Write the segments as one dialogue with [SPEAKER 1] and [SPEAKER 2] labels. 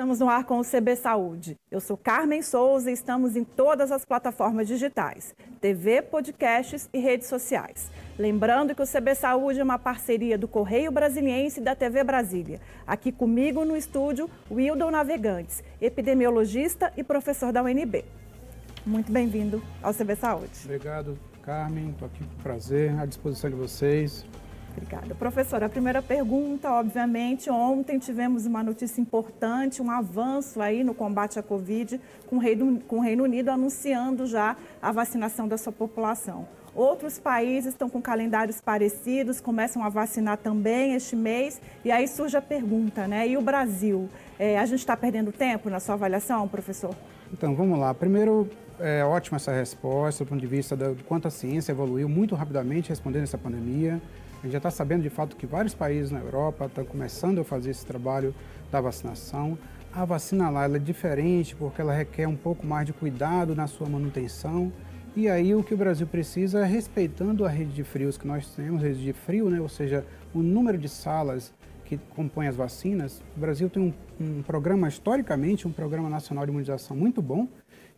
[SPEAKER 1] Estamos no ar com o CB Saúde. Eu sou Carmen Souza e estamos em todas as plataformas digitais, TV, podcasts e redes sociais. Lembrando que o CB Saúde é uma parceria do Correio Brasiliense e da TV Brasília. Aqui comigo no estúdio, Wildon Navegantes, epidemiologista e professor da UNB. Muito bem-vindo ao CB Saúde.
[SPEAKER 2] Obrigado, Carmen. Estou aqui com prazer, à disposição de vocês.
[SPEAKER 1] Obrigada. Professora, a primeira pergunta, obviamente, ontem tivemos uma notícia importante, um avanço aí no combate à Covid, com o Reino, com o Reino Unido anunciando já a vacinação da sua população. Outros países estão com calendários parecidos, começam a vacinar também este mês, e aí surge a pergunta, né? E o Brasil? É, a gente está perdendo tempo na sua avaliação, professor?
[SPEAKER 2] Então, vamos lá. Primeiro, é ótima essa resposta do ponto de vista do quanto a ciência evoluiu muito rapidamente respondendo essa pandemia. A gente já está sabendo de fato que vários países na Europa estão começando a fazer esse trabalho da vacinação. A vacina lá é diferente porque ela requer um pouco mais de cuidado na sua manutenção. E aí o que o Brasil precisa é respeitando a rede de frios que nós temos, rede de frio, né? ou seja, o número de salas que compõem as vacinas. O Brasil tem um, um programa, historicamente, um programa nacional de imunização muito bom.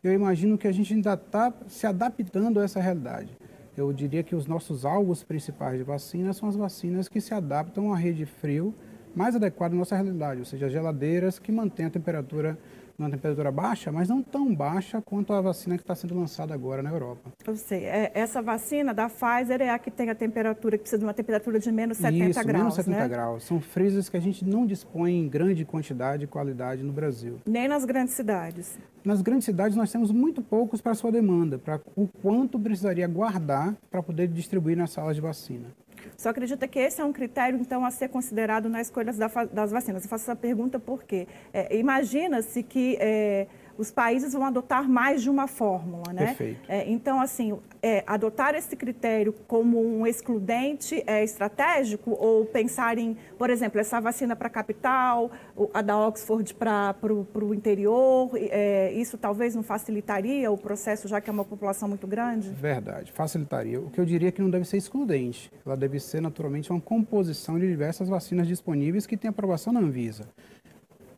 [SPEAKER 2] Eu imagino que a gente ainda está se adaptando a essa realidade eu diria que os nossos alvos principais de vacina são as vacinas que se adaptam à rede frio mais adequada à nossa realidade, ou seja, geladeiras que mantêm a temperatura uma temperatura baixa, mas não tão baixa quanto a vacina que está sendo lançada agora na Europa.
[SPEAKER 1] Eu sei. É, essa vacina da Pfizer é a que tem a temperatura, que precisa de uma temperatura de menos 70
[SPEAKER 2] Isso,
[SPEAKER 1] graus,
[SPEAKER 2] menos 70
[SPEAKER 1] né?
[SPEAKER 2] graus. São freezers que a gente não dispõe em grande quantidade e qualidade no Brasil.
[SPEAKER 1] Nem nas grandes cidades.
[SPEAKER 2] Nas grandes cidades nós temos muito poucos para a sua demanda, para o quanto precisaria guardar para poder distribuir nas salas de vacina.
[SPEAKER 1] Só acredita que esse é um critério, então, a ser considerado na escolha das vacinas. Eu faço essa pergunta porque é, imagina-se que é, os países vão adotar mais de uma fórmula, né?
[SPEAKER 2] Perfeito.
[SPEAKER 1] É, então, assim, é, adotar esse critério como um excludente é estratégico ou pensar em, por exemplo, essa vacina para a capital, a da Oxford para o interior, é, isso talvez não facilitaria o processo, já que é uma população muito grande?
[SPEAKER 2] Verdade, facilitaria. O que eu diria é que não deve ser excludente, ela deve ser naturalmente uma composição de diversas vacinas disponíveis que têm aprovação na Anvisa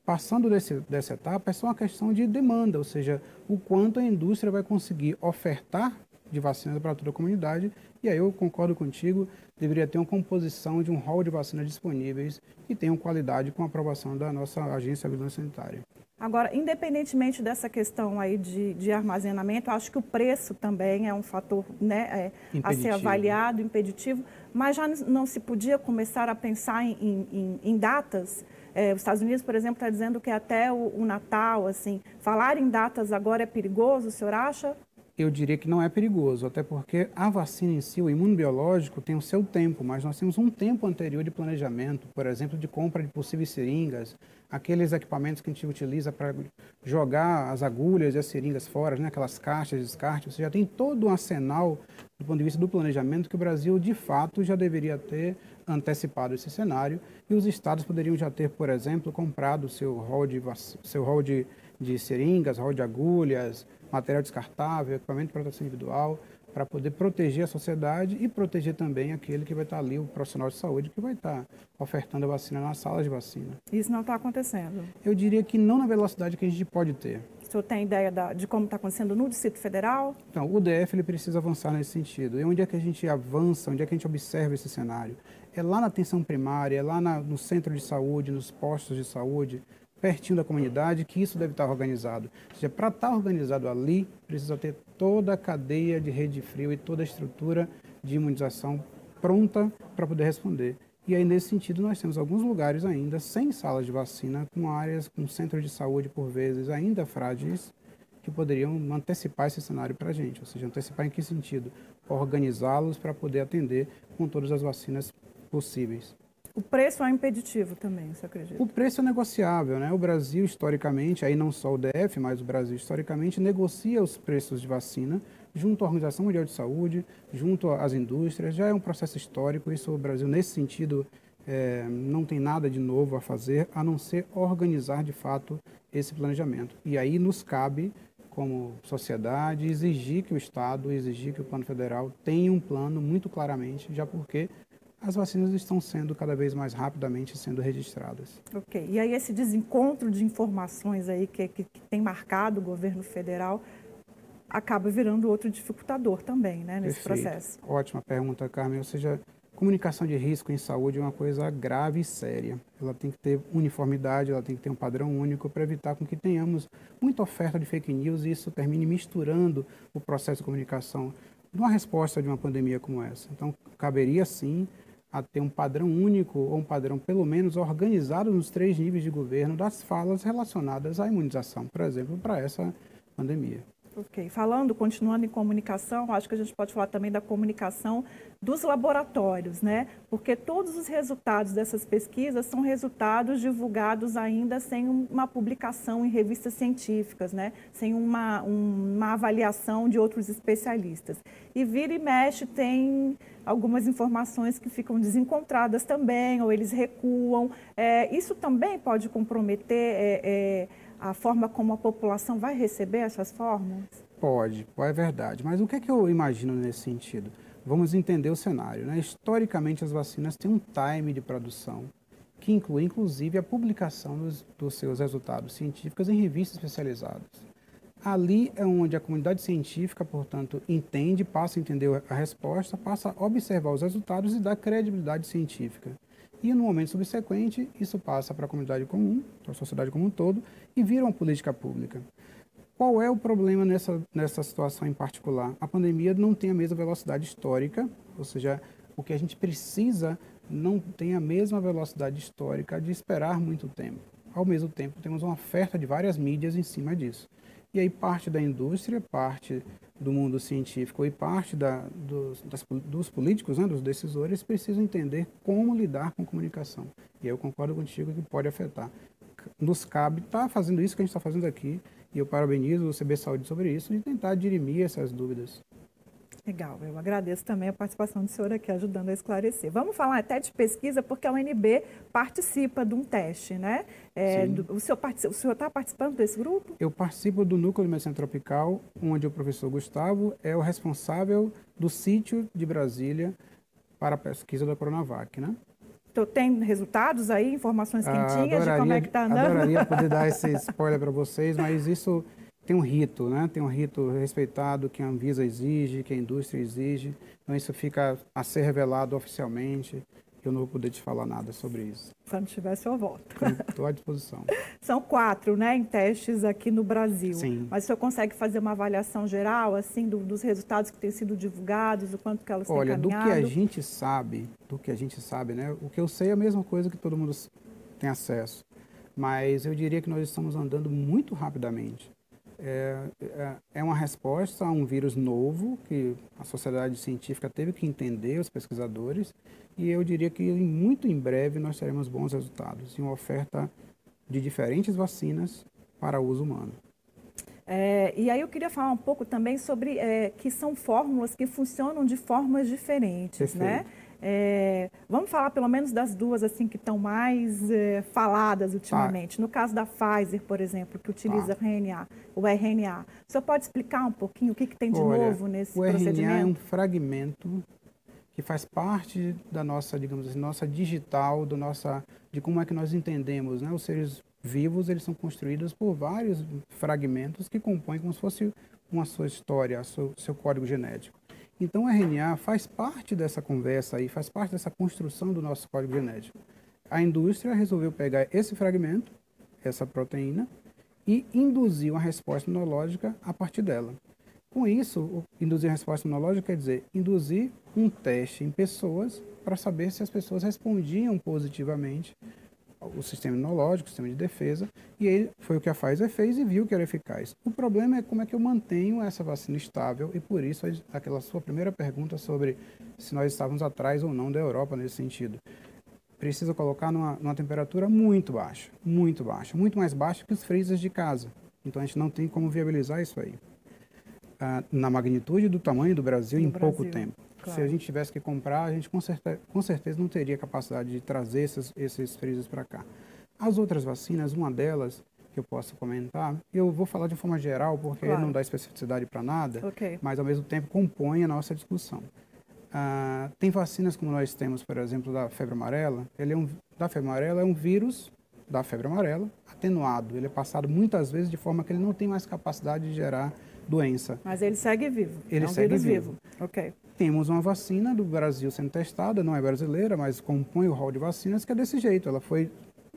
[SPEAKER 2] passando desse, dessa etapa, é só uma questão de demanda, ou seja, o quanto a indústria vai conseguir ofertar de vacinas para toda a comunidade. E aí eu concordo contigo, deveria ter uma composição de um hall de vacinas disponíveis que tenham qualidade com a aprovação da nossa agência de vigilância sanitária.
[SPEAKER 1] Agora, independentemente dessa questão aí de, de armazenamento, acho que o preço também é um fator né, é, a ser avaliado, impeditivo, mas já não se podia começar a pensar em, em, em datas é, os Estados Unidos, por exemplo, está dizendo que até o, o, Natal, assim, falar em datas agora é perigoso, o senhor acha?
[SPEAKER 2] Eu diria que não é perigoso, até porque a vacina em si, o imunobiológico, tem o seu tempo, mas nós temos um tempo anterior de planejamento, por exemplo, de compra de possíveis seringas, aqueles equipamentos que a gente utiliza para jogar as agulhas e as seringas fora, né, aquelas caixas de descarte, você já tem todo um arsenal do ponto de vista do planejamento que o Brasil, de fato, já deveria ter antecipado esse cenário e os estados poderiam já ter, por exemplo, comprado seu rol de, seu rol de, de seringas, rol de agulhas, material descartável, equipamento de proteção individual, para poder proteger a sociedade e proteger também aquele que vai estar ali, o profissional de saúde, que vai estar ofertando a vacina nas salas de vacina.
[SPEAKER 1] Isso não está acontecendo?
[SPEAKER 2] Eu diria que não na velocidade que a gente pode ter.
[SPEAKER 1] O senhor tem ideia da, de como está acontecendo no Distrito Federal?
[SPEAKER 2] Então, o DF ele precisa avançar nesse sentido. E onde é que a gente avança, onde é que a gente observa esse cenário? É lá na atenção primária, é lá na, no centro de saúde, nos postos de saúde, pertinho da comunidade, que isso deve estar organizado. Ou seja, para estar organizado ali, precisa ter toda a cadeia de rede de frio e toda a estrutura de imunização pronta para poder responder. E aí, nesse sentido, nós temos alguns lugares ainda sem salas de vacina, com áreas, com centros de saúde, por vezes, ainda frágeis, que poderiam antecipar esse cenário para a gente. Ou seja, antecipar em que sentido? Organizá-los para poder atender com todas as vacinas possíveis.
[SPEAKER 1] O preço é impeditivo também, você acredita?
[SPEAKER 2] O preço é negociável, né? O Brasil, historicamente, aí não só o DF, mas o Brasil, historicamente, negocia os preços de vacina junto à Organização Mundial de Saúde, junto às indústrias. Já é um processo histórico, isso o Brasil, nesse sentido, é, não tem nada de novo a fazer, a não ser organizar, de fato, esse planejamento. E aí nos cabe, como sociedade, exigir que o Estado, exigir que o plano federal tenha um plano muito claramente, já porque as vacinas estão sendo cada vez mais rapidamente sendo registradas.
[SPEAKER 1] Ok. E aí esse desencontro de informações aí que, que, que tem marcado o governo federal acaba virando outro dificultador também, né, nesse
[SPEAKER 2] Perfeito.
[SPEAKER 1] processo.
[SPEAKER 2] Ótima pergunta, Carmen. Ou seja, comunicação de risco em saúde é uma coisa grave e séria. Ela tem que ter uniformidade, ela tem que ter um padrão único para evitar com que tenhamos muita oferta de fake news e isso termine misturando o processo de comunicação numa resposta de uma pandemia como essa. Então, caberia sim a ter um padrão único ou um padrão pelo menos organizado nos três níveis de governo das falas relacionadas à imunização, por exemplo, para essa pandemia.
[SPEAKER 1] Ok. Falando, continuando em comunicação, acho que a gente pode falar também da comunicação dos laboratórios, né? Porque todos os resultados dessas pesquisas são resultados divulgados ainda sem uma publicação em revistas científicas, né? Sem uma, uma avaliação de outros especialistas. E vira e mexe tem algumas informações que ficam desencontradas também, ou eles recuam. É, isso também pode comprometer. É, é, a forma como a população vai receber essas fórmulas?
[SPEAKER 2] Pode, é verdade. Mas o que, é que eu imagino nesse sentido? Vamos entender o cenário. Né? Historicamente, as vacinas têm um time de produção que inclui, inclusive, a publicação dos, dos seus resultados científicos em revistas especializadas. Ali é onde a comunidade científica, portanto, entende, passa a entender a resposta, passa a observar os resultados e dá credibilidade científica. E no momento subsequente, isso passa para a comunidade comum, para a sociedade como um todo, e vira uma política pública. Qual é o problema nessa, nessa situação em particular? A pandemia não tem a mesma velocidade histórica, ou seja, o que a gente precisa não tem a mesma velocidade histórica de esperar muito tempo. Ao mesmo tempo, temos uma oferta de várias mídias em cima disso. E aí parte da indústria, parte do mundo científico e parte da, dos, das, dos políticos, né, dos decisores, precisam entender como lidar com comunicação. E eu concordo contigo que pode afetar. Nos cabe estar tá fazendo isso que a gente está fazendo aqui, e eu parabenizo o CB Saúde sobre isso, de tentar dirimir essas dúvidas.
[SPEAKER 1] Legal, eu agradeço também a participação do senhor aqui ajudando a esclarecer. Vamos falar até de pesquisa, porque a UNB participa de um teste, né? É, do, o senhor está participando desse grupo?
[SPEAKER 2] Eu participo do Núcleo de Medicina Tropical, onde o professor Gustavo é o responsável do sítio de Brasília para a pesquisa da Coronavac, né?
[SPEAKER 1] Então, tem resultados aí, informações quentinhas adoraria, de como é que está andando?
[SPEAKER 2] Adoraria poder dar esse spoiler para vocês, mas isso tem um rito, né? Tem um rito respeitado que a Anvisa exige, que a indústria exige. Então isso fica a ser revelado oficialmente. Eu não vou poder te falar nada sobre isso.
[SPEAKER 1] Quando tiver, eu volto.
[SPEAKER 2] Estou à disposição.
[SPEAKER 1] São quatro, né, em testes aqui no Brasil.
[SPEAKER 2] Sim.
[SPEAKER 1] Mas o senhor consegue fazer uma avaliação geral, assim, do, dos resultados que têm sido divulgados, o quanto que elas
[SPEAKER 2] Olha,
[SPEAKER 1] têm caminhado?
[SPEAKER 2] Olha, do que a gente sabe, do que a gente sabe, né, o que eu sei é a mesma coisa que todo mundo tem acesso. Mas eu diria que nós estamos andando muito rapidamente é, é, é uma resposta a um vírus novo que a sociedade científica teve que entender, os pesquisadores, e eu diria que muito em breve nós teremos bons resultados e uma oferta de diferentes vacinas para uso humano.
[SPEAKER 1] É, e aí eu queria falar um pouco também sobre é, que são fórmulas que funcionam de formas diferentes,
[SPEAKER 2] Perfeito.
[SPEAKER 1] né? É, vamos falar pelo menos das duas assim que estão mais é, faladas ultimamente. Tá. No caso da Pfizer, por exemplo, que utiliza tá. RNA, o RNA. O senhor pode explicar um pouquinho o que, que tem de Olha, novo nesse
[SPEAKER 2] o
[SPEAKER 1] procedimento?
[SPEAKER 2] O RNA é um fragmento que faz parte da nossa, digamos assim, nossa digital, do nossa, de como é que nós entendemos, né? Os seres vivos, eles são construídos por vários fragmentos que compõem como se fosse uma sua história, seu, seu código genético. Então, o RNA faz parte dessa conversa aí, faz parte dessa construção do nosso código genético. A indústria resolveu pegar esse fragmento, essa proteína, e induzir uma resposta imunológica a partir dela. Com isso, induzir resposta imunológica quer dizer induzir um teste em pessoas para saber se as pessoas respondiam positivamente o sistema imunológico, o sistema de defesa, e aí foi o que a Pfizer fez e viu que era eficaz. O problema é como é que eu mantenho essa vacina estável, e por isso aquela sua primeira pergunta sobre se nós estávamos atrás ou não da Europa nesse sentido. Precisa colocar numa, numa temperatura muito baixa, muito baixa, muito mais baixa que os freezers de casa. Então a gente não tem como viabilizar isso aí. Ah, na magnitude do tamanho do Brasil em Brasil. pouco tempo. Claro. Se a gente tivesse que comprar, a gente com certeza, com certeza não teria capacidade de trazer esses, esses freezers para cá. As outras vacinas, uma delas que eu posso comentar, eu vou falar de forma geral porque claro. não dá especificidade para nada,
[SPEAKER 1] okay.
[SPEAKER 2] mas ao mesmo tempo compõe a nossa discussão. Ah, tem vacinas como nós temos, por exemplo, da febre amarela. Ele é um, da febre amarela é um vírus da febre amarela atenuado. Ele é passado muitas vezes de forma que ele não tem mais capacidade de gerar doença.
[SPEAKER 1] Mas ele segue vivo.
[SPEAKER 2] Ele
[SPEAKER 1] é um
[SPEAKER 2] segue vivo.
[SPEAKER 1] vivo. Ok.
[SPEAKER 2] Temos uma vacina do Brasil sendo testada, não é brasileira, mas compõe o rol de vacinas que é desse jeito. Ela foi,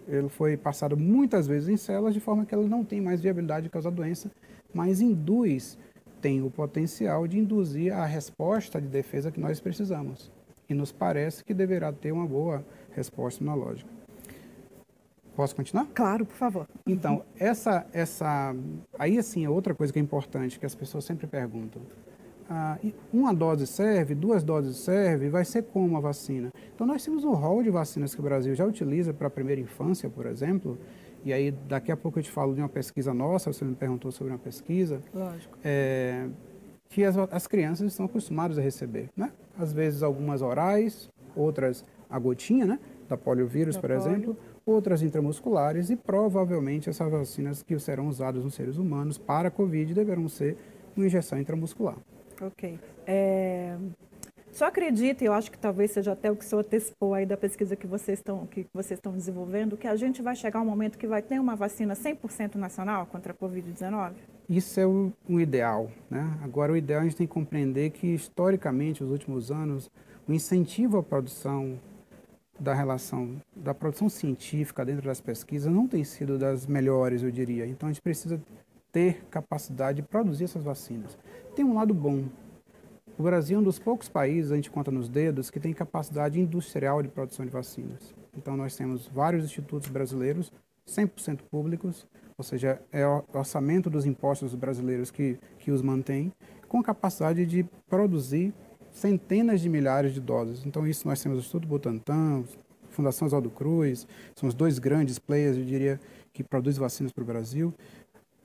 [SPEAKER 2] ele foi passado muitas vezes em células de forma que ela não tem mais viabilidade de causar doença, mas induz, tem o potencial de induzir a resposta de defesa que nós precisamos. E nos parece que deverá ter uma boa resposta imunológica. Posso continuar?
[SPEAKER 1] Claro, por favor.
[SPEAKER 2] Então, essa, essa, aí assim é outra coisa que é importante que as pessoas sempre perguntam. Ah, uma dose serve, duas doses serve, vai ser como a vacina? Então nós temos um rol de vacinas que o Brasil já utiliza para a primeira infância, por exemplo, e aí daqui a pouco eu te falo de uma pesquisa nossa, você me perguntou sobre uma pesquisa,
[SPEAKER 1] Lógico.
[SPEAKER 2] é, que as, as crianças estão acostumadas a receber, né? Às vezes algumas orais, outras a gotinha, né? Da poliovírus,
[SPEAKER 1] Da
[SPEAKER 2] por
[SPEAKER 1] polio.
[SPEAKER 2] exemplo, outras intramusculares e provavelmente essas vacinas que serão usadas nos seres humanos para a Covid deverão ser uma injeção intramuscular.
[SPEAKER 1] Ok. É, Só acredita, e eu acho que talvez seja até o que o senhor antecipou aí da pesquisa que vocês estão, que vocês estão desenvolvendo, que a gente vai chegar um momento que vai ter uma vacina 100% nacional contra a Covid-19?
[SPEAKER 2] Isso é o, o ideal. Né? Agora, o ideal a gente tem que compreender que, historicamente, nos últimos anos, o incentivo à produção da relação da produção científica dentro das pesquisas não tem sido das melhores, eu diria. Então, a gente precisa ter capacidade de produzir essas vacinas. Tem um lado bom. O Brasil é um dos poucos países, a gente conta nos dedos, que tem capacidade industrial de produção de vacinas. Então, nós temos vários institutos brasileiros, 100% públicos, ou seja, é o orçamento dos impostos brasileiros que, que os mantém, com capacidade de produzir centenas de milhares de doses. Então, isso nós temos o Instituto Butantan, Fundação Oswaldo Cruz, são os dois grandes players, eu diria, que produzem vacinas para o Brasil.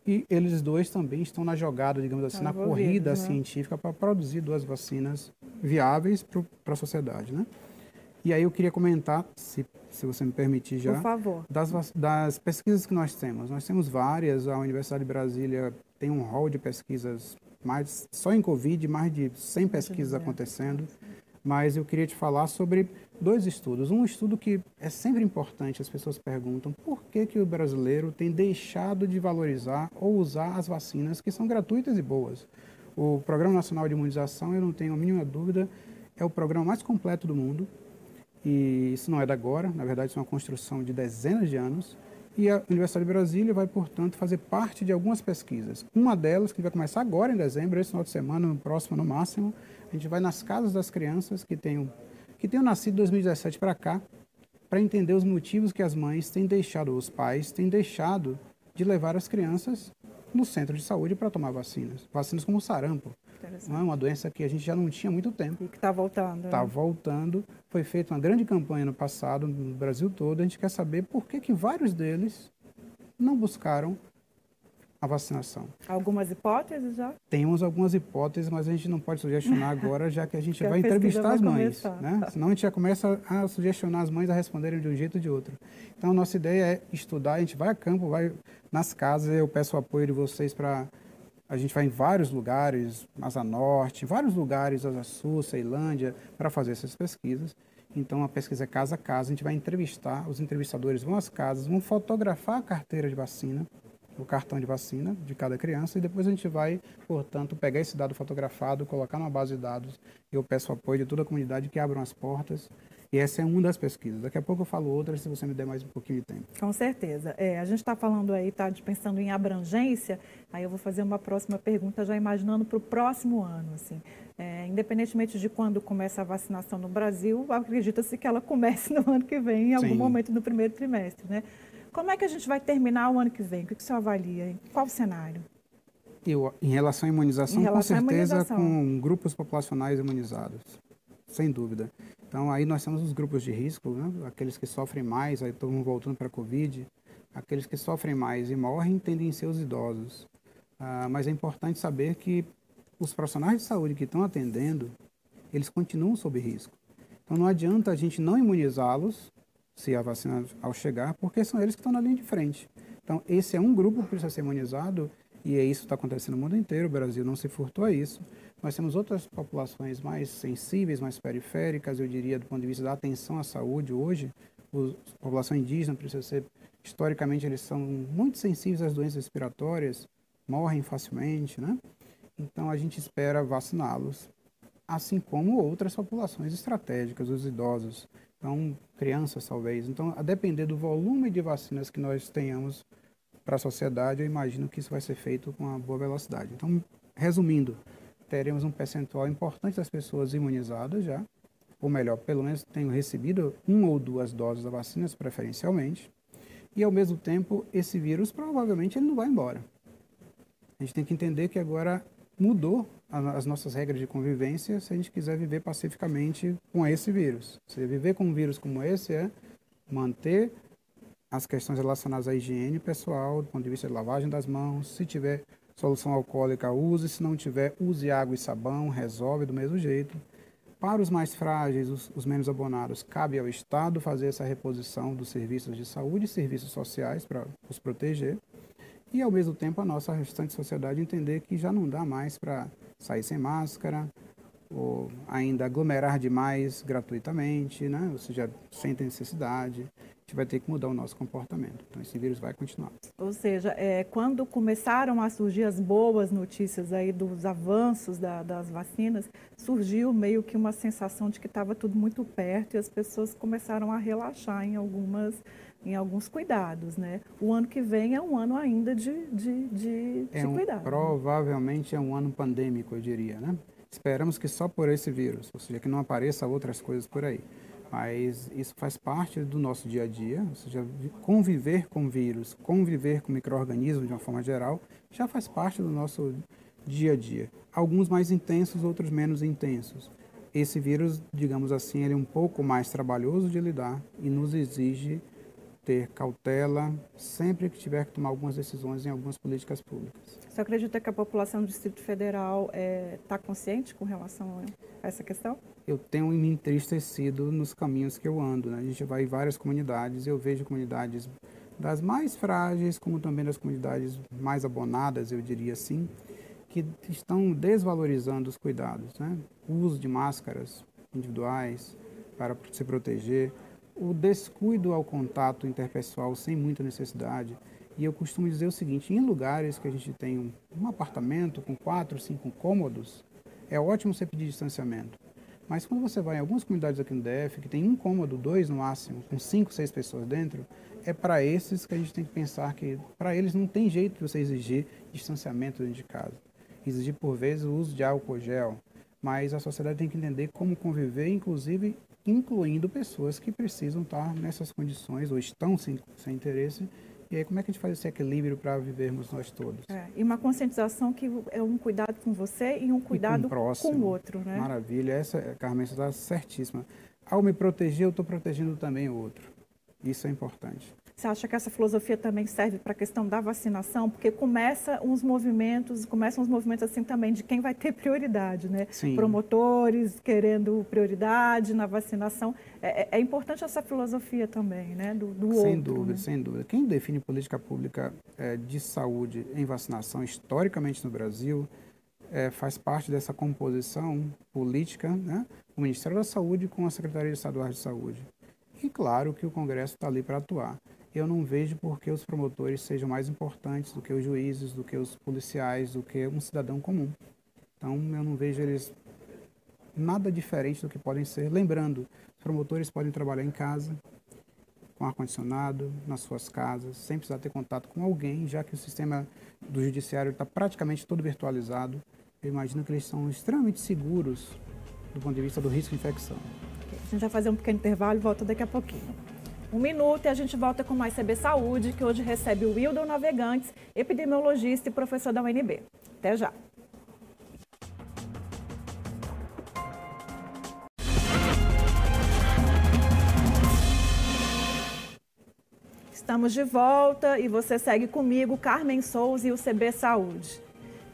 [SPEAKER 2] E eles dois também estão na jogada, digamos assim,
[SPEAKER 1] Estão
[SPEAKER 2] na corrida
[SPEAKER 1] né?
[SPEAKER 2] científica para produzir duas vacinas viáveis para a sociedade, né? E aí eu queria comentar, se, se você me permitir já,
[SPEAKER 1] Por favor.
[SPEAKER 2] das, das pesquisas que nós temos. Nós temos várias, a Universidade de Brasília tem um rol de pesquisas, mais, só em Covid, mais de 100 pesquisas
[SPEAKER 1] é.
[SPEAKER 2] acontecendo. Mas eu queria te falar sobre dois estudos. Um estudo que é sempre importante, as pessoas perguntam por que, que o brasileiro tem deixado de valorizar ou usar as vacinas que são gratuitas e boas. O Programa Nacional de Imunização, eu não tenho a mínima dúvida, é o programa mais completo do mundo. E isso não é da agora, na verdade, isso é uma construção de dezenas de anos. E a Universidade de Brasília vai, portanto, fazer parte de algumas pesquisas. Uma delas, que vai começar agora em dezembro, esse final de semana, no próximo no máximo, a gente vai nas casas das crianças que tenham, que tenham nascido de 2017 para cá, para entender os motivos que as mães têm deixado, os pais têm deixado de levar as crianças no centro de saúde para tomar vacinas. Vacinas como o sarampo. Não é uma doença que a gente já não tinha muito tempo
[SPEAKER 1] E que está voltando.
[SPEAKER 2] está
[SPEAKER 1] né?
[SPEAKER 2] voltando. Foi feita uma grande campanha no passado, no Brasil todo. A gente quer saber por que, que vários deles não buscaram a vacinação.
[SPEAKER 1] Algumas hipóteses já?
[SPEAKER 2] Temos algumas hipóteses, mas a gente não pode sugestionar agora, já que a gente
[SPEAKER 1] Que a
[SPEAKER 2] vai
[SPEAKER 1] pesquisa
[SPEAKER 2] entrevistar
[SPEAKER 1] vai
[SPEAKER 2] as mães.
[SPEAKER 1] começar.
[SPEAKER 2] Né? Senão a gente já começa a sugestionar as mães a responderem de um jeito ou de outro. Então, a nossa ideia é estudar, a gente vai a campo, vai nas casas, eu peço o apoio de vocês para... A gente vai em vários lugares, Asa Norte, vários lugares, Asa Sul, Ceilândia, para fazer essas pesquisas. Então, a pesquisa é casa a casa, a gente vai entrevistar, os entrevistadores vão às casas, vão fotografar a carteira de vacina, o cartão de vacina de cada criança e depois a gente vai, portanto, pegar esse dado fotografado, colocar numa base de dados eu peço o apoio de toda a comunidade que abram as portas. E essa é uma das pesquisas. Daqui a pouco eu falo outras se você me der mais um pouquinho de tempo.
[SPEAKER 1] Com certeza. É, a gente está falando aí, está pensando em abrangência, aí eu vou fazer uma próxima pergunta, já imaginando para o próximo ano. Assim. É, independentemente de quando começa a vacinação no Brasil, acredita-se que ela comece no ano que vem, em algum
[SPEAKER 2] Sim.
[SPEAKER 1] momento no primeiro trimestre. Né? Como é que a gente vai terminar o ano que vem? O que que o senhor avalia? Em qual cenário?
[SPEAKER 2] Eu, em relação à imunização,
[SPEAKER 1] relação
[SPEAKER 2] com certeza
[SPEAKER 1] imunização.
[SPEAKER 2] com grupos populacionais imunizados, sem dúvida. Então, aí nós temos os grupos de risco, né? aqueles que sofrem mais, aí estamos voltando para a Covid, aqueles que sofrem mais e morrem tendem a ser os idosos. Ah, mas é importante saber que os profissionais de saúde que estão atendendo, eles continuam sob risco. Então, não adianta a gente não imunizá-los, se a vacina ao chegar, porque são eles que estão na linha de frente. Então, esse é um grupo que precisa ser imunizado E é isso que está acontecendo no mundo inteiro, o Brasil não se furtou a isso. Nós temos outras populações mais sensíveis, mais periféricas, eu diria, do ponto de vista da atenção à saúde hoje. a população indígena precisa ser, historicamente, eles são muito sensíveis às doenças respiratórias, morrem facilmente, né? Então a gente espera vaciná-los, assim como outras populações estratégicas, os idosos, então crianças talvez. Então, a depender do volume de vacinas que nós tenhamos para a sociedade, eu imagino que isso vai ser feito com uma boa velocidade. Então, resumindo, teremos um percentual importante das pessoas imunizadas já, ou melhor, pelo menos tenham recebido uma ou duas doses da vacina, preferencialmente, e ao mesmo tempo esse vírus provavelmente ele não vai embora. A gente tem que entender que agora mudou as nossas regras de convivência se a gente quiser viver pacificamente com esse vírus. Se viver com um vírus como esse é manter as questões relacionadas à higiene pessoal, do ponto de vista de lavagem das mãos, se tiver Solução alcoólica use, se não tiver, use água e sabão, resolve do mesmo jeito. Para os mais frágeis, os, os, menos abonados, cabe ao Estado fazer essa reposição dos serviços de saúde e serviços sociais para os proteger. E, ao mesmo tempo, a nossa restante sociedade entender que já não dá mais para sair sem máscara, ou ainda aglomerar demais gratuitamente, né? ou seja, sem ter necessidade gente vai ter que mudar o nosso comportamento. Então, esse vírus vai continuar.
[SPEAKER 1] Ou seja, é, quando começaram a surgir as boas notícias aí dos avanços da, das vacinas, surgiu meio que uma sensação de que estava tudo muito perto e as pessoas começaram a relaxar em algumas em alguns cuidados, né? O ano que vem é um ano ainda de, de, de,
[SPEAKER 2] é um,
[SPEAKER 1] cuidado.
[SPEAKER 2] Provavelmente é um ano pandêmico, eu diria, né? Esperamos que só por esse vírus, ou seja, que não apareça outras coisas por aí mas isso faz parte do nosso dia a dia, ou seja, conviver com vírus, conviver com micro-organismos de uma forma geral, já faz parte do nosso dia a dia. Alguns mais intensos, outros menos intensos. Esse vírus, digamos assim, ele é um pouco mais trabalhoso de lidar e nos exige ter cautela sempre que tiver que tomar algumas decisões em algumas políticas públicas.
[SPEAKER 1] Você acredita que a população do Distrito Federal está é, tá consciente com relação a essa questão?
[SPEAKER 2] Eu tenho me entristecido nos caminhos que eu ando. Né? A gente vai em várias comunidades, eu vejo comunidades das mais frágeis, como também das comunidades mais abonadas, eu diria assim, que estão desvalorizando os cuidados. Né? O uso de máscaras individuais para se proteger, o descuido ao contato interpessoal sem muita necessidade. E eu costumo dizer o seguinte: em lugares que a gente tem um, um apartamento com quatro, cinco cômodos, é ótimo você pedir distanciamento. Mas quando você vai em algumas comunidades aqui no DF, que tem um cômodo, dois no máximo, com cinco, seis pessoas dentro, é para esses que a gente tem que pensar que, para eles, não tem jeito de você exigir distanciamento dentro de casa. Exigir, por vezes, o uso de álcool gel. Mas a sociedade tem que entender como conviver, inclusive incluindo pessoas que precisam estar nessas condições ou estão sem, sem interesse. E aí, como é que a gente faz esse equilíbrio para vivermos nós todos?
[SPEAKER 1] É, e uma conscientização que é um cuidado com você e um cuidado e com, o com outro, né?
[SPEAKER 2] Maravilha. Essa, Carmen, você está certíssima. Ao me proteger, eu estou protegendo também o outro. Isso é importante.
[SPEAKER 1] Você acha que essa filosofia também serve para a questão da vacinação? Porque começa uns movimentos, começam uns movimentos assim também de quem vai ter prioridade, né?
[SPEAKER 2] Sim.
[SPEAKER 1] Promotores querendo prioridade na vacinação. É, é, é importante essa filosofia também, né? Do, do
[SPEAKER 2] sem
[SPEAKER 1] outro,
[SPEAKER 2] dúvida,
[SPEAKER 1] né?
[SPEAKER 2] sem dúvida. Quem define política pública é, de saúde em vacinação historicamente no Brasil é, faz parte dessa composição política, né? O Ministério da Saúde com a Secretaria Estadual de Saúde. E claro que o Congresso está ali para atuar eu não vejo por que os promotores sejam mais importantes do que os juízes, do que os policiais, do que um cidadão comum. Então, eu não vejo eles nada diferente do que podem ser. Lembrando, os promotores podem trabalhar em casa, com ar-condicionado, nas suas casas, sem precisar ter contato com alguém, já que o sistema do judiciário está praticamente todo virtualizado. Eu imagino que eles são extremamente seguros do ponto de vista do risco de infecção.
[SPEAKER 1] A gente vai fazer um pequeno intervalo e volta daqui a pouquinho um minuto e a gente volta com mais CB Saúde, que hoje recebe o Wildon Navegantes, epidemiologista e professor da UNB. Até já. Estamos de volta e você segue comigo, Carmen Souza e o CB Saúde,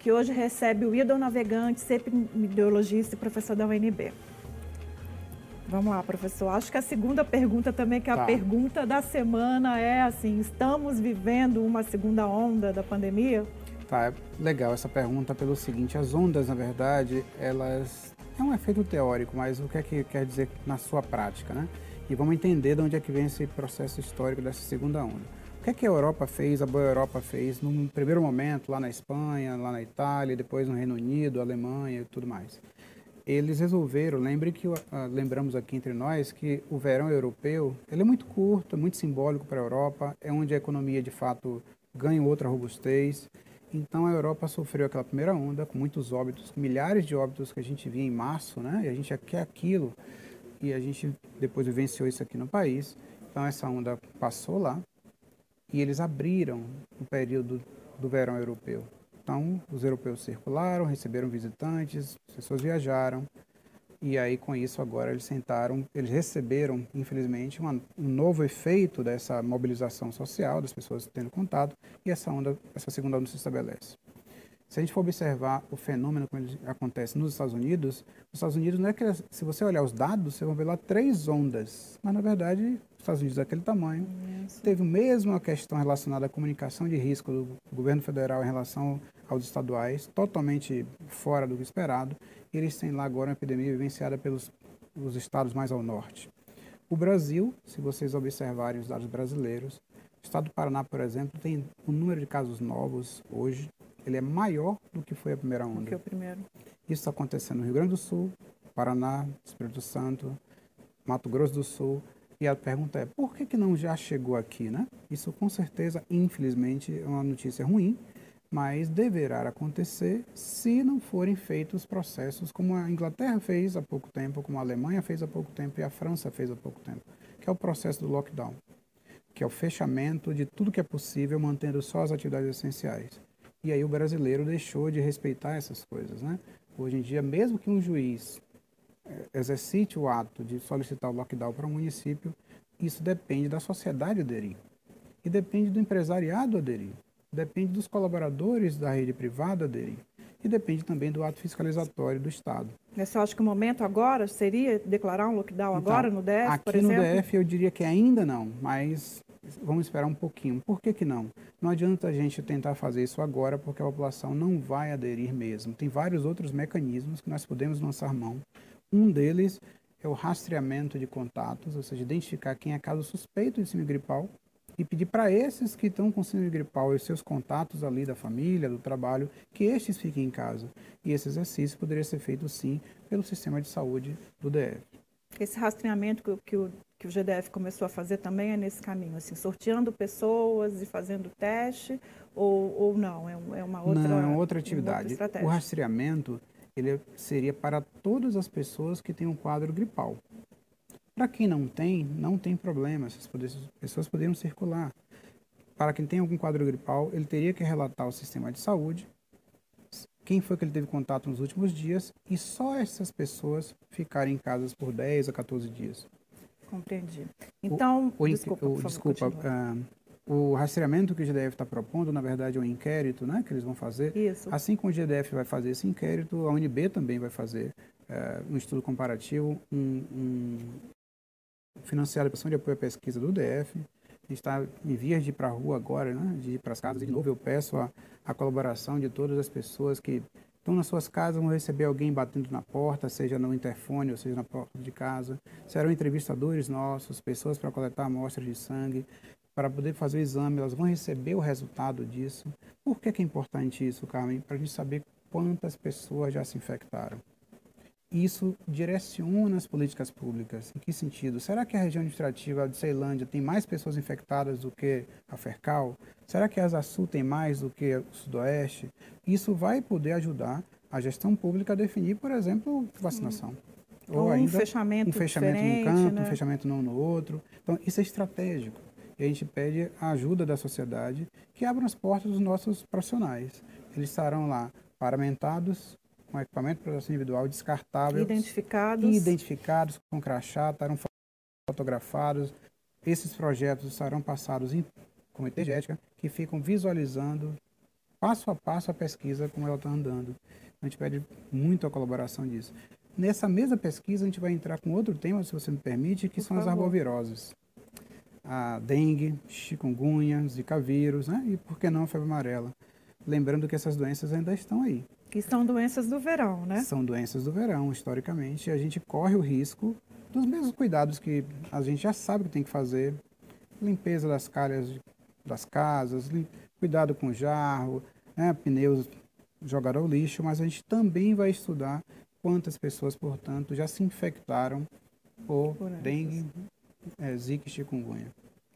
[SPEAKER 1] que hoje recebe o Wildon Navegantes, epidemiologista e professor da UNB. Vamos lá, professor. Acho que a segunda pergunta também, que é a tá. pergunta da semana, é assim: estamos vivendo uma segunda onda da pandemia?
[SPEAKER 2] Tá, legal essa pergunta pelo seguinte, as ondas, na verdade, elas é um efeito teórico, mas o que é que quer dizer na sua prática, né? E vamos entender de onde é que vem esse processo histórico dessa segunda onda. O que é que a Europa fez, a boa Europa fez, num primeiro momento, lá na Espanha, lá na Itália, depois no Reino Unido, Alemanha e tudo mais? Eles resolveram, lembre que, uh, lembramos aqui entre nós, que o verão europeu ele é muito curto, é muito simbólico para a Europa, é onde a economia de fato ganha outra robustez. Então a Europa sofreu aquela primeira onda com muitos óbitos, milhares de óbitos que a gente via em março, né? E a gente quer aquilo e a gente depois vivenciou isso aqui no país. Então essa onda passou lá e eles abriram o período do verão europeu. Então os europeus circularam, receberam visitantes, pessoas viajaram e aí com isso agora eles sentaram, eles receberam, infelizmente, uma, um novo efeito dessa mobilização social, das pessoas tendo contato, e essa onda, essa segunda onda se estabelece. Se a gente for observar o fenômeno como ele acontece nos Estados Unidos, nos Estados Unidos não é que se você olhar os dados, você vai ver lá três ondas, mas na verdade os Estados Unidos é aquele tamanho. Isso. Teve mesmo a questão relacionada à comunicação de risco do governo federal em relação aos estaduais, totalmente fora do esperado, eles têm lá agora uma epidemia vivenciada pelos os estados mais ao norte. O Brasil, se vocês observarem os dados brasileiros, o estado do Paraná, por exemplo, tem o um número de casos novos hoje, ele é maior do que foi a primeira onda. Do
[SPEAKER 1] que o primeiro.
[SPEAKER 2] Isso está acontecendo no Rio Grande do Sul, Paraná, Espírito Santo, Mato Grosso do Sul. E a pergunta é, por que, que não já chegou aqui, né? Isso com certeza, infelizmente, é uma notícia ruim, mas deverá acontecer se não forem feitos processos como a Inglaterra fez há pouco tempo, como a Alemanha fez há pouco tempo e a França fez há pouco tempo, que é o processo do lockdown, que é o fechamento de tudo que é possível, mantendo só as atividades essenciais. E aí o brasileiro deixou de respeitar essas coisas, né? Hoje em dia, mesmo que um juiz exercite o ato de solicitar o lockdown para um município, isso depende da sociedade aderir. E depende do empresariado aderir depende dos colaboradores da rede privada aderir e depende também do ato fiscalizatório do Estado.
[SPEAKER 1] Você acha que o momento agora seria declarar um lockdown então, agora no DF,
[SPEAKER 2] aqui
[SPEAKER 1] por exemplo?
[SPEAKER 2] Aqui no DF eu diria que ainda não, mas vamos esperar um pouquinho. Por que, que não? Não adianta a gente tentar fazer isso agora porque a população não vai aderir mesmo. Tem vários outros mecanismos que nós podemos lançar mão. Um deles é o rastreamento de contatos, ou seja, identificar quem é caso suspeito de síndrome gripal e pedir para esses que estão com síndrome gripal e seus contatos ali da família, do trabalho, que estes fiquem em casa. E esse exercício poderia ser feito sim pelo sistema de saúde do DF.
[SPEAKER 1] Esse rastreamento que, que, o, que o GDF começou a fazer também é nesse caminho, assim, sorteando pessoas e fazendo teste, ou, ou não? É, é uma outra,
[SPEAKER 2] não, é outra atividade. Outra o rastreamento ele seria para todas as pessoas que têm um quadro gripal. Para quem não tem, não tem problema, essas pessoas poderiam circular. Para quem tem algum quadro gripal, ele teria que relatar ao sistema de saúde quem foi que ele teve contato nos últimos dias e só essas pessoas ficarem em casa por 10 a 14 dias.
[SPEAKER 1] Compreendi. Então,
[SPEAKER 2] o, o, desculpa, o, favor, desculpa uh, o rastreamento que o GDF está propondo, na verdade, é um inquérito né, que eles vão fazer.
[SPEAKER 1] Isso.
[SPEAKER 2] Assim como o GDF vai fazer esse inquérito, a UNB também vai fazer uh, um estudo comparativo, um, um, financiada pela de apoio à pesquisa do DF. A gente está em vias de ir para a rua agora, né? de ir para as casas. De novo, eu peço a, a colaboração de todas as pessoas que estão nas suas casas, vão receber alguém batendo na porta, seja no interfone ou seja na porta de casa. Serão entrevistadores nossos, pessoas para coletar amostras de sangue, para poder fazer o exame, elas vão receber o resultado disso. Por que, que é importante isso, Carmen? Para a gente saber quantas pessoas já se infectaram isso direciona as políticas públicas. Em que sentido? Será que a região administrativa de Ceilândia tem mais pessoas infectadas do que a Fercal? Será que a Asa Sul tem mais do que o Sudoeste? Isso vai poder ajudar a gestão pública a definir, por exemplo, vacinação.
[SPEAKER 1] Ou, Ou ainda um fechamento,
[SPEAKER 2] um fechamento num canto, né? um fechamento não no outro. Então, isso é estratégico. E a gente pede a ajuda da sociedade que abra as portas dos nossos profissionais. Eles estarão lá paramentados, com equipamento de proteção individual descartável.
[SPEAKER 1] Identificados.
[SPEAKER 2] Identificados com crachá, estarão fotografados. Esses projetos estarão passados em comitê de ética, que ficam visualizando passo a passo a pesquisa como ela está andando. A gente pede muito a colaboração disso. Nessa mesma pesquisa, a gente vai entrar com outro tema, se você me permite, que Por são favor. as arboviroses. A dengue, chikungunya, zika vírus, né? e por que não a febre amarela. lembrando que essas doenças ainda estão aí.
[SPEAKER 1] Que são doenças do verão, né?
[SPEAKER 2] São doenças do verão, historicamente. A gente corre o risco dos mesmos cuidados que a gente já sabe que tem que fazer. Limpeza das calhas das casas, cuidado com jarro, né, pneus jogar ao lixo, mas a gente também vai estudar quantas pessoas, portanto, já se infectaram por, por dengue, é, zika e chikungunya.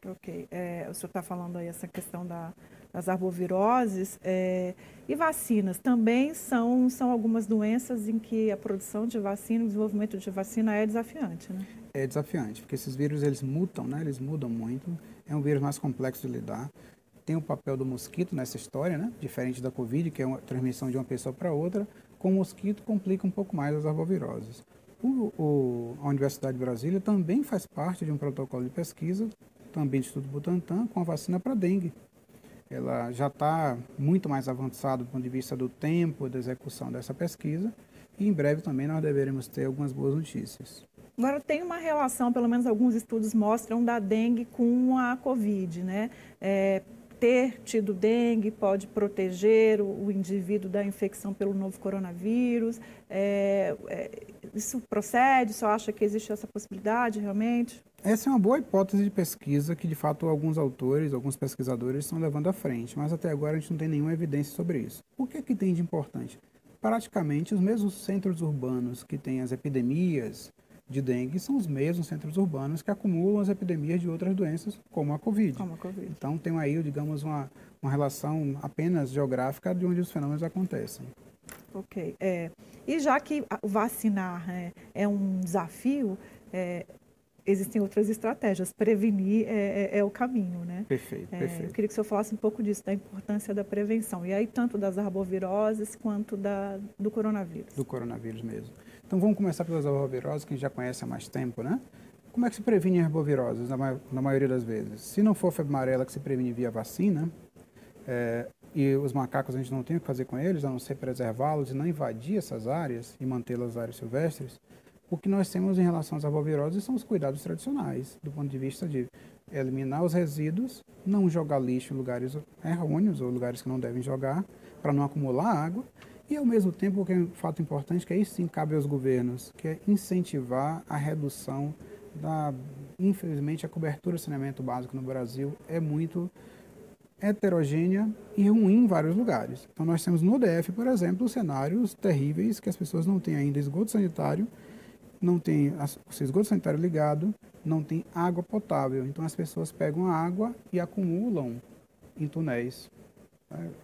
[SPEAKER 1] Ok. É, o senhor está falando aí essa questão da, das arboviroses é, e vacinas também são, são algumas doenças em que a produção de vacina, o desenvolvimento de vacina é desafiante, né?
[SPEAKER 2] É desafiante, porque esses vírus eles mutam, né? Eles mudam muito. É um vírus mais complexo de lidar. Tem o papel do mosquito nessa história, né? Diferente da Covid, que é uma transmissão de uma pessoa para outra, com o mosquito complica um pouco mais as arboviroses. O, o, a Universidade de Brasília também faz parte de um protocolo de pesquisa também do Instituto Butantan, com a vacina para dengue. Ela já está muito mais avançada do ponto de vista do tempo da execução dessa pesquisa e em breve também nós deveremos ter algumas boas notícias.
[SPEAKER 1] Agora, tem uma relação, pelo menos alguns estudos mostram, da dengue com a Covid, né? É, ter tido dengue pode proteger o, o, indivíduo da infecção pelo novo coronavírus. É, é, isso procede? Só acha que existe essa possibilidade realmente?
[SPEAKER 2] Essa é uma boa hipótese de pesquisa que, de fato, alguns autores, alguns pesquisadores estão levando à frente, mas até agora a gente não tem nenhuma evidência sobre isso. O que, é que tem de importante? Praticamente os mesmos centros urbanos que têm as epidemias de dengue são os mesmos centros urbanos que acumulam as epidemias de outras doenças, como a Covid.
[SPEAKER 1] Como a COVID.
[SPEAKER 2] Então, tem aí, digamos, uma, uma relação apenas geográfica de onde os fenômenos acontecem.
[SPEAKER 1] Ok. É, e já que vacinar é, é um desafio, é, existem outras estratégias. Prevenir é, é, é o caminho, né?
[SPEAKER 2] Perfeito, é, perfeito.
[SPEAKER 1] Eu queria que o senhor falasse um pouco disso, da importância da prevenção. E aí, tanto das arboviroses quanto da, do coronavírus.
[SPEAKER 2] Do coronavírus mesmo. Então, vamos começar pelas arboviroses, que a gente já conhece há mais tempo, né? Como é que se previne arboviroses, na, ma na maioria das vezes? Se não for febre amarela que se previne via vacina, é, e os macacos a gente não tem o que fazer com eles, a não ser preservá-los e não invadir essas áreas e mantê-las áreas silvestres, o que nós temos em relação às arboviroses são os cuidados tradicionais, do ponto de vista de eliminar os resíduos, não jogar lixo em lugares errôneos ou lugares que não devem jogar, para não acumular água, e ao mesmo tempo, que é um fato importante, que aí sim cabe aos governos, que é incentivar a redução da, infelizmente, a cobertura de saneamento básico no Brasil é muito heterogênea e ruim em vários lugares. Então nós temos no DF, por exemplo, cenários terríveis que as pessoas não têm ainda esgoto sanitário não tem o esgoto sanitário ligado, não tem água potável. Então as pessoas pegam a água e acumulam em túneis,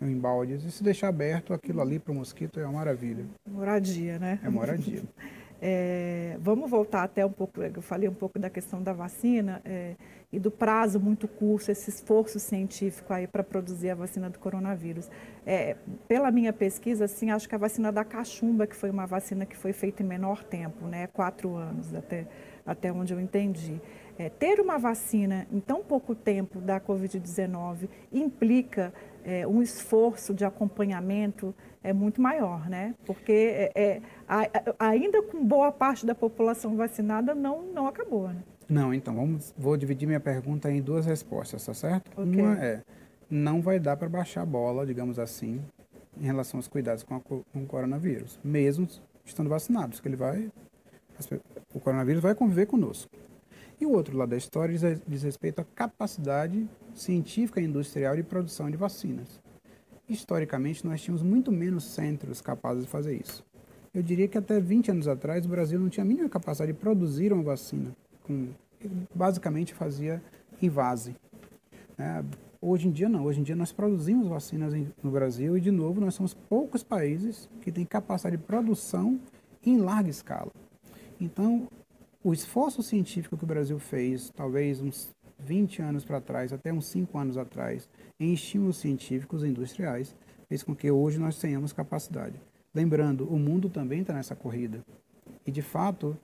[SPEAKER 2] em baldes. E se deixar aberto, aquilo ali para o mosquito é uma maravilha.
[SPEAKER 1] Moradia, né?
[SPEAKER 2] É moradia.
[SPEAKER 1] É, vamos voltar até um pouco, eu falei um pouco da questão da vacina é, e do prazo muito curto, esse esforço científico aí para produzir a vacina do coronavírus. É, pela minha pesquisa, assim, acho que a vacina da cachumba, que foi uma vacina que foi feita em menor tempo, né, quatro anos, até, até onde eu entendi. É, ter uma vacina em tão pouco tempo da Covid-19 implica é, um esforço de acompanhamento é muito maior, né? Porque é, é a, ainda com boa parte da população vacinada não, não acabou, né?
[SPEAKER 2] Não, então vamos, vou dividir minha pergunta em duas respostas, tá certo?
[SPEAKER 1] Okay.
[SPEAKER 2] Uma é, não vai dar para baixar a bola, digamos assim, em relação aos cuidados com, a, com o coronavírus, mesmo estando vacinados, que ele vai, o coronavírus vai conviver conosco. E o outro lado da história diz, diz respeito à capacidade científica e industrial de produção de vacinas. Historicamente, nós tínhamos muito menos centros capazes de fazer isso. Eu diria que até 20 anos atrás, o Brasil não tinha a mínima capacidade de produzir uma vacina, com, basicamente fazia em vase. É, hoje em dia, não. Hoje em dia, nós produzimos vacinas em, no Brasil e, de novo, nós somos poucos países que têm capacidade de produção em larga escala. Então, o esforço científico que o Brasil fez, talvez uns 20 anos para trás, até uns 5 anos atrás, em estímulos científicos industriais, fez com que hoje nós tenhamos capacidade. Lembrando, o mundo também está nessa corrida. E, de fato,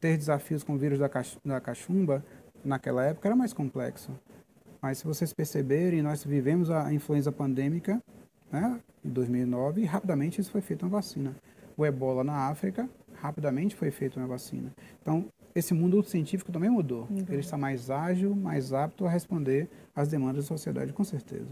[SPEAKER 2] ter desafios com o vírus da, da cachumba, naquela época, era mais complexo. Mas, se vocês perceberem, nós vivemos a influenza pandêmica né, em 2009 e rapidamente isso foi feito uma vacina. O ebola na África, rapidamente foi feita uma vacina. Então, esse mundo científico também mudou. Uhum. Ele está mais ágil, mais apto a responder às demandas da sociedade, com certeza.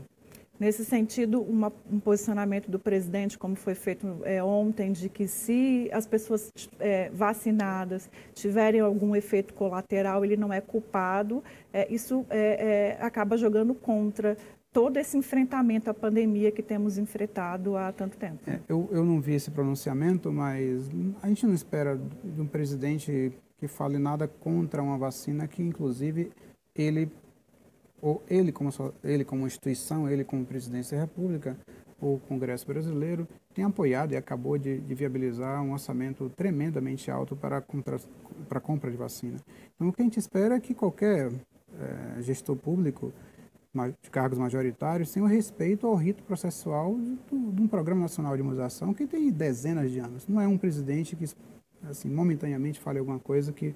[SPEAKER 1] Nesse sentido, uma, um posicionamento do presidente, como foi feito é, ontem, de que se as pessoas é, vacinadas tiverem algum efeito colateral, ele não é culpado, é, isso é, é, acaba jogando contra todo esse enfrentamento à pandemia que temos enfrentado há tanto tempo.
[SPEAKER 2] É, eu, eu não vi esse pronunciamento, mas a gente não espera de um presidente que fale nada contra uma vacina que, inclusive, ele ou ele como, ele como instituição, ele como presidência da República, o Congresso Brasileiro, tem apoiado e acabou de, de viabilizar um orçamento tremendamente alto para a compra, para compra de vacina. Então, o que a gente espera é que qualquer é, gestor público de cargos majoritários tenha o respeito ao rito processual de, de um Programa Nacional de Imunização que tem dezenas de anos. Não é um presidente que, assim, momentaneamente fale alguma coisa que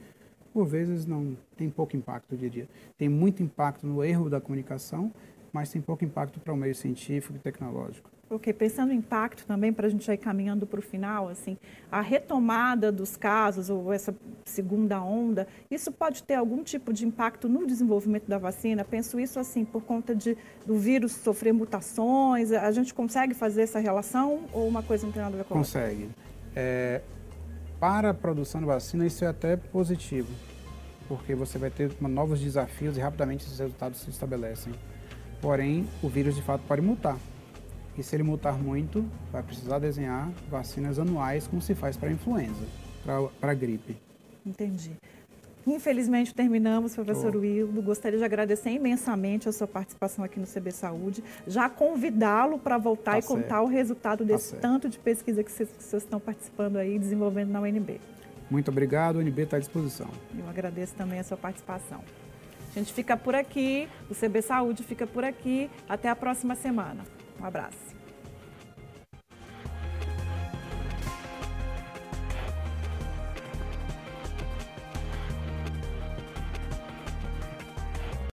[SPEAKER 2] por vezes não tem pouco impacto, eu diria. Tem muito impacto no erro da comunicação, mas tem pouco impacto para o meio científico e tecnológico.
[SPEAKER 1] Ok, pensando em impacto também, para a gente ir caminhando para o final, assim, a retomada dos casos ou essa segunda onda, isso pode ter algum tipo de impacto no desenvolvimento da vacina? Penso isso assim, por conta de, do vírus sofrer mutações, a gente consegue fazer essa relação ou uma coisa não tem nada a ver com?
[SPEAKER 2] Consegue. É, para a produção de vacina, isso é até positivo, porque você vai ter novos desafios e rapidamente esses resultados se estabelecem. Porém, o vírus de fato pode mutar. E se ele mutar muito, vai precisar desenhar vacinas anuais, como se faz para a influenza, para a gripe.
[SPEAKER 1] Entendi. Infelizmente terminamos, professor oh. Wildo. Gostaria de agradecer imensamente a sua participação aqui no CB Saúde. Já convidá-lo para voltar tá e contar certo. o resultado tá desse tá tanto de pesquisa que vocês, vocês estão participando aí, desenvolvendo na UNB.
[SPEAKER 2] Muito obrigado, o UNB está à disposição.
[SPEAKER 1] Eu agradeço também a sua participação. A gente fica por aqui, o CB Saúde fica por aqui. Até a próxima semana. Um abraço.